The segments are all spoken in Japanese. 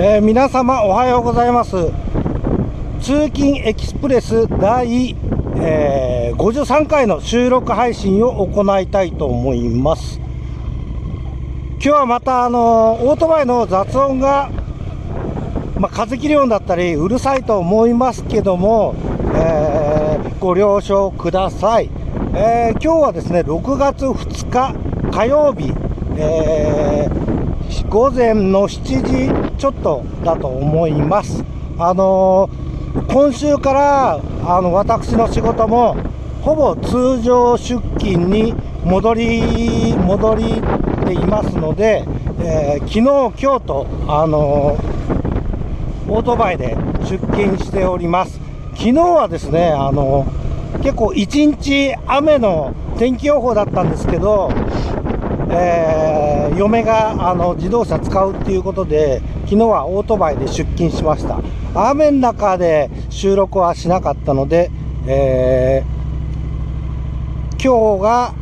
えー、皆様おはようございます。通勤エキスプレス第、えー、53回の収録配信を行いたいと思います。今日はまたあのオートバイの雑音が、まあ、風切り音だったりうるさいと思いますけども、えー、ご了承ください、え今日はですね6月2日火曜日、え午前の7時ちょっとだと思います。あのー、今週からあの私の仕事もほぼ通常出勤に戻り戻りていますので、えー、昨日、今日と、あのー、オートバイで出勤しております。昨日はですね、あの結構一日雨の天気予報だったんですけど、えー、嫁があの自動車使うっていうことで、昨日はオートバイで出勤しました。雨の中で収録はしなかったので、えー、今日が、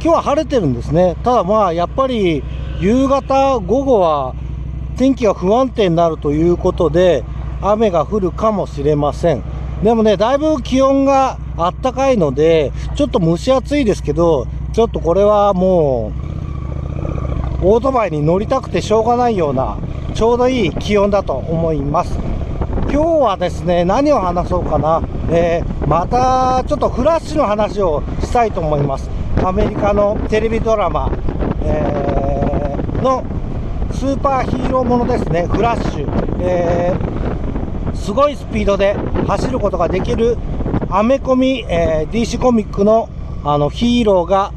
今日は晴れてるんですね。ただまあ、やっぱり夕方、午後は天気が不安定になるということで、雨が降るかもしれません。でもね、だいぶ気温があったかいので、ちょっと蒸し暑いですけど、ちょっとこれはもう、オートバイに乗りたくてしょうがないようなちょうどいい気温だと思います。今日はですね何を話そうかな、えー、またちょっとフラッシュの話をしたいと思います。アメリカのテレビドラマ、えー、のスーパーヒーローものですね。フラッシュ、えー、すごいスピードで走ることができるアメコミ、え、DC コミックのあのヒーローが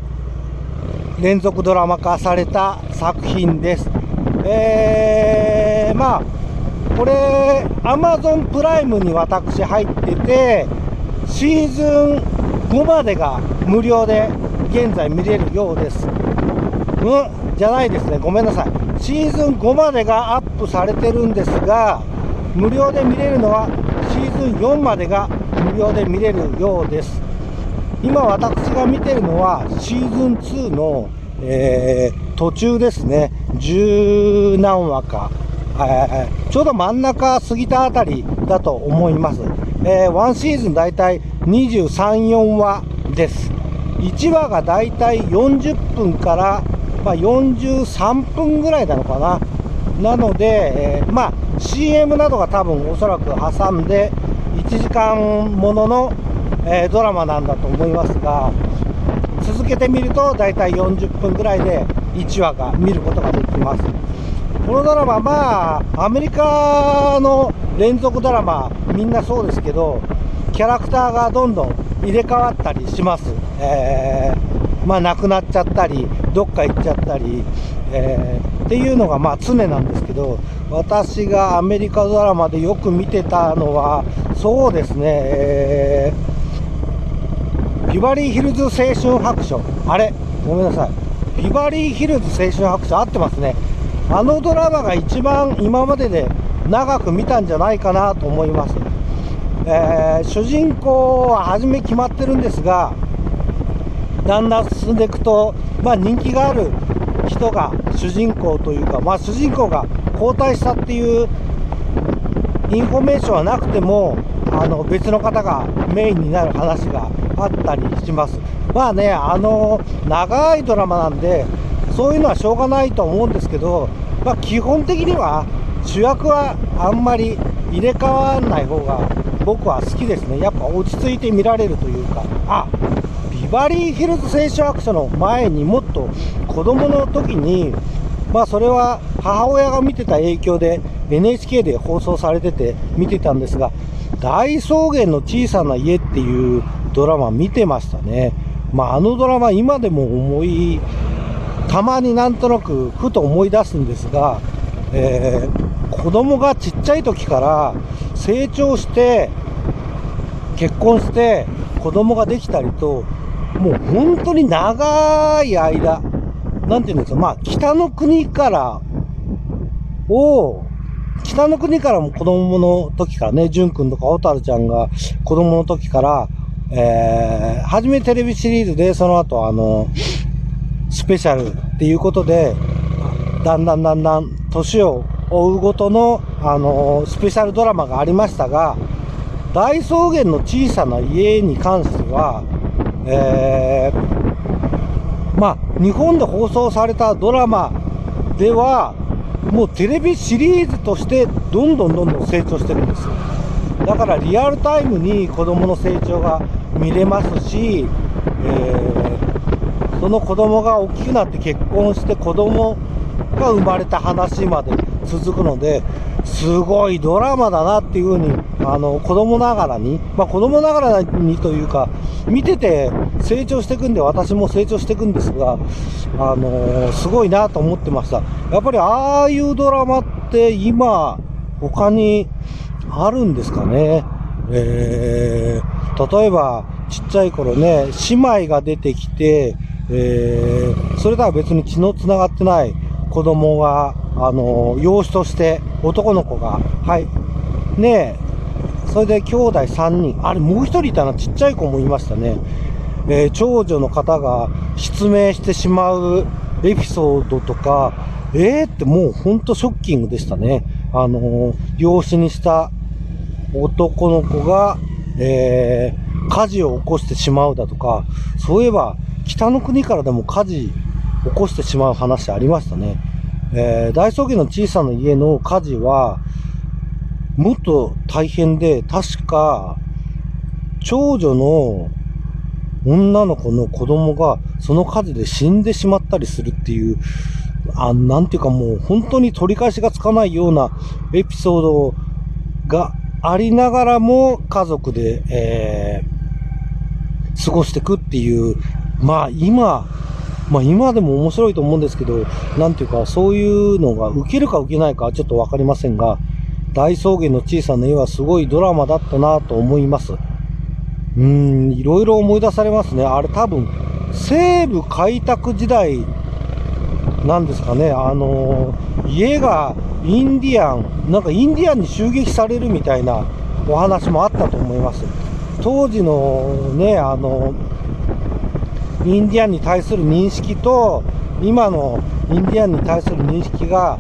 連続ドラマ化された作品です。えー、まあ、これ、Amazon プライムに私入ってて、シーズン5までが無料で現在見れるようです。うんじゃないですね。ごめんなさい。シーズン5までがアップされてるんですが、無料で見れるのはシーズン4までが無料で見れるようです。今私が見てるのはシーズン2の、えー、途中ですね。十何話か。えー、ちょうど真ん中過ぎたあたりだと思います。えー、1シーズンだいたい23、4話です。1話がだいたい40分から、まあ、43分ぐらいなのかな。なので、えー、まあ、CM などが多分おそらく挟んで、1時間もののえー、ドラマなんだと思いますが続けてみると大体40分ぐらいで1話が見ることができます。このドラマまあアメリカの連続ドラマみんなそうですけどキャラクターがどんどん入れ替わったりします、えー、まあ亡くなっちゃったりどっか行っちゃったり、えー、っていうのがまあ常なんですけど私がアメリカドラマでよく見てたのはそうですね、えービバリーヒルズ青春白書。あれ？ごめんなさい。ビバリーヒルズ青春白書合ってますね。あのドラマが一番今までで長く見たんじゃないかなと思います。えー、主人公は初め決まってるんですが、だんだん進んでいくと、まあ、人気がある人が主人公というか、まあ、主人公が交代したっていうインフォメーションはなくてもあの別の方がメインになる話があったりします。まあね、あの長いドラマなんで、そういうのはしょうがないと思うんですけど、まあ、基本的には主役はあんまり入れ替わらない方が僕は好きですね。やっぱ落ち着いて見られるというか、あビバリーヒルズ青春白書の前にもっと子供の時に、まあそれは母親が見てた影響で NHK で放送されてて見てたんですが、大草原の小さな家っていうドラマ見てましたね。まあ、あのドラマ今でも思い、たまになんとなくふと思い出すんですが、えー、子供がちっちゃい時から成長して、結婚して子供ができたりと、もう本当に長い間、なんていうんですか、まあ、北の国からを北の国からも子供の時からね、淳君とか蛍ちゃんが子供の時から、えー、初めテレビシリーズで、その後あの、スペシャルっていうことで、だんだんだんだん年を追うごとの、あのスペシャルドラマがありましたが、大草原の小さな家に関しては、えー、まあ、日本で放送されたドラマでは、もうテレビシリーズとしてどんどんどんどん成長してるんですよ。だからリアルタイムに子供の成長が見れますし、えー、その子供が大きくなって結婚して子供が生まれた話まで続くので、すごいドラマだなっていうふうに、あの、子供ながらに、まあ子供ながらにというか、見てて成長していくんで、私も成長していくんですが、あのー、すごいなと思ってました。やっぱりああいうドラマって今、他にあるんですかね。えー、例えば、ちっちゃい頃ね、姉妹が出てきて、えー、それとは別に血の繋がってない子供が、あの、養子として男の子が、はい、ねえ、それで兄弟3人、あれもう1人いたな、ちっちゃい子もいましたね。えー、長女の方が失明してしまうエピソードとか、えーってもうほんとショッキングでしたね。あのー、養子にした男の子が、えー、火事を起こしてしまうだとか、そういえば北の国からでも火事起こしてしまう話ありましたね。えー、大草原の小さな家の火事は、もっと大変で、確か、長女の女の子の子供がその火事で死んでしまったりするっていう、あなんていうかもう本当に取り返しがつかないようなエピソードがありながらも家族で、えー、過ごしていくっていう、まあ今、まあ今でも面白いと思うんですけど、なんていうかそういうのが受けるか受けないかちょっとわかりませんが、大草原の小さな絵はすごいドラマだったなと思います。うーん、いろいろ思い出されますね。あれ多分、西部開拓時代なんですかね。あのー、家がインディアン、なんかインディアンに襲撃されるみたいなお話もあったと思います。当時のね、あのインディアンに対する認識と、今のインディアンに対する認識が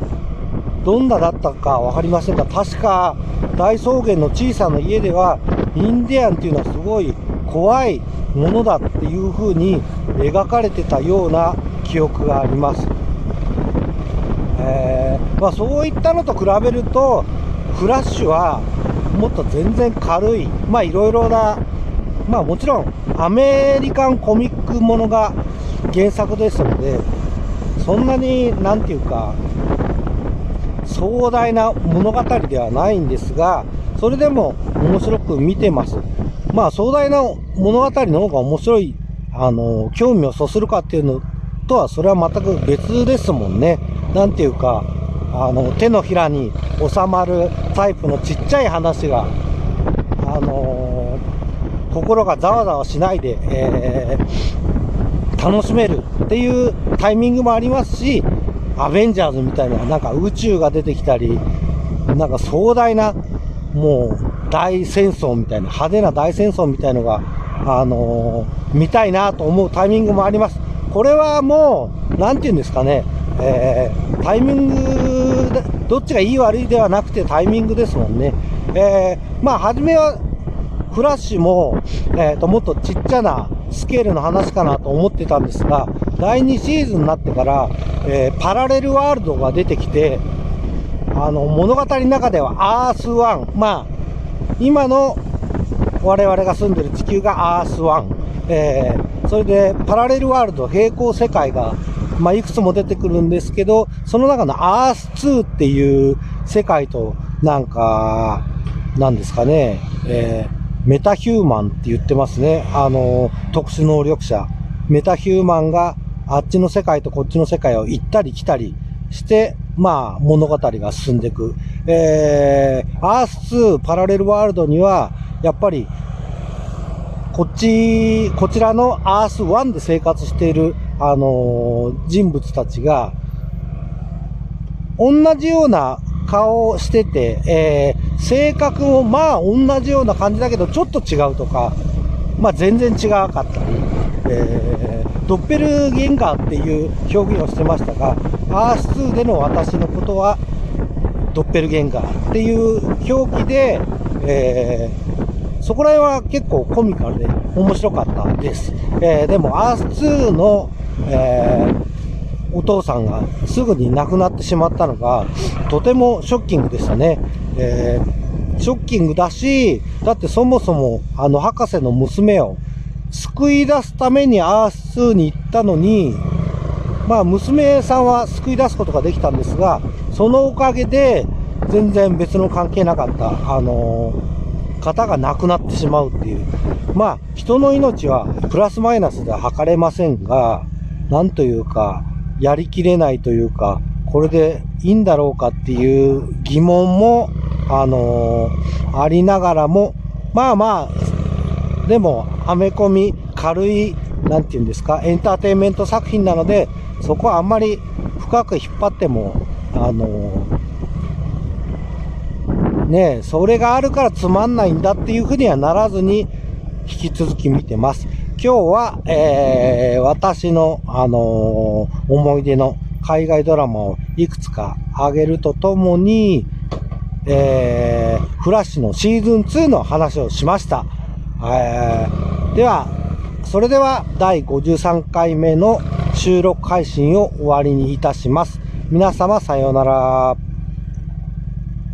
どんなだったか分かりませんが、確か大草原の小さな家では、インディアンっていうのはすごい怖いものだっていう風に描かれてたような記憶があります。えー、まあ、そういったのと比べると、フラッシュはもっと全然軽い、まあいろいろなまあもちろんアメリカンコミックものが原作ですので、そんなになんていうか、壮大な物語ではないんですが、それでも面白く見てます。まあ壮大な物語の方が面白い、あの、興味をそするかっていうのとは、それは全く別ですもんね。なんていうか、あの、手のひらに収まるタイプのちっちゃい話が、あの心がざわざわしないで、えー、楽しめるっていうタイミングもありますし、アベンジャーズみたいな、なんか宇宙が出てきたり、なんか壮大な、もう大戦争みたいな、派手な大戦争みたいのが、あのー、見たいなと思うタイミングもあります。これはもう、なんて言うんですかね、えー、タイミングどっちがいい悪いではなくてタイミングですもんね。えー、まあ、初めはフラッシュも、えっ、ー、と、もっとちっちゃなスケールの話かなと思ってたんですが、第2シーズンになってから、えー、パラレルワールドが出てきて、あの、物語の中ではアースワン、まあ、今の我々が住んでる地球がアースワン、えー、それでパラレルワールド、平行世界が、まあ、いくつも出てくるんですけど、その中のアース2っていう世界と、なんか、なんですかね、えーメタヒューマンって言ってますね。あの、特殊能力者。メタヒューマンがあっちの世界とこっちの世界を行ったり来たりして、まあ、物語が進んでいく。えー、アース2パラレルワールドには、やっぱり、こっち、こちらのアース1で生活している、あのー、人物たちが、同じような顔をしてて、えー、性格もまあ同じような感じだけどちょっと違うとか、まあ全然違かったり、えー、ドッペルゲンガーっていう表現をしてましたが、アース2での私のことは、ドッペルゲンガーっていう表記で、えー、そこら辺は結構コミカルで面白かったです。えー、でも、アース2の、えー、お父さんがすぐに亡くなってしまったのが、とてもショッキングでしたね。えー、ショッキングだし、だってそもそも、あの、博士の娘を救い出すためにアース2に行ったのに、まあ、娘さんは救い出すことができたんですが、そのおかげで、全然別の関係なかった、あのー、方が亡くなってしまうっていう。まあ、人の命はプラスマイナスでは測れませんが、なんというか、やりきれないというか、これでいいんだろうかっていう疑問も、あのー、ありながらも、まあまあ、でも、はめ込み、軽い、なんていうんですか、エンターテインメント作品なので、そこはあんまり深く引っ張っても、あのねそれがあるからつまんないんだっていうふうにはならずに、引き続き見てます。今日は、えー、私の、あのー、思い出の海外ドラマをいくつか挙げるとともに、えー、フラッシュのシーズン2の話をしました。えー、では、それでは第53回目の収録配信を終わりにいたします。皆様さようなら。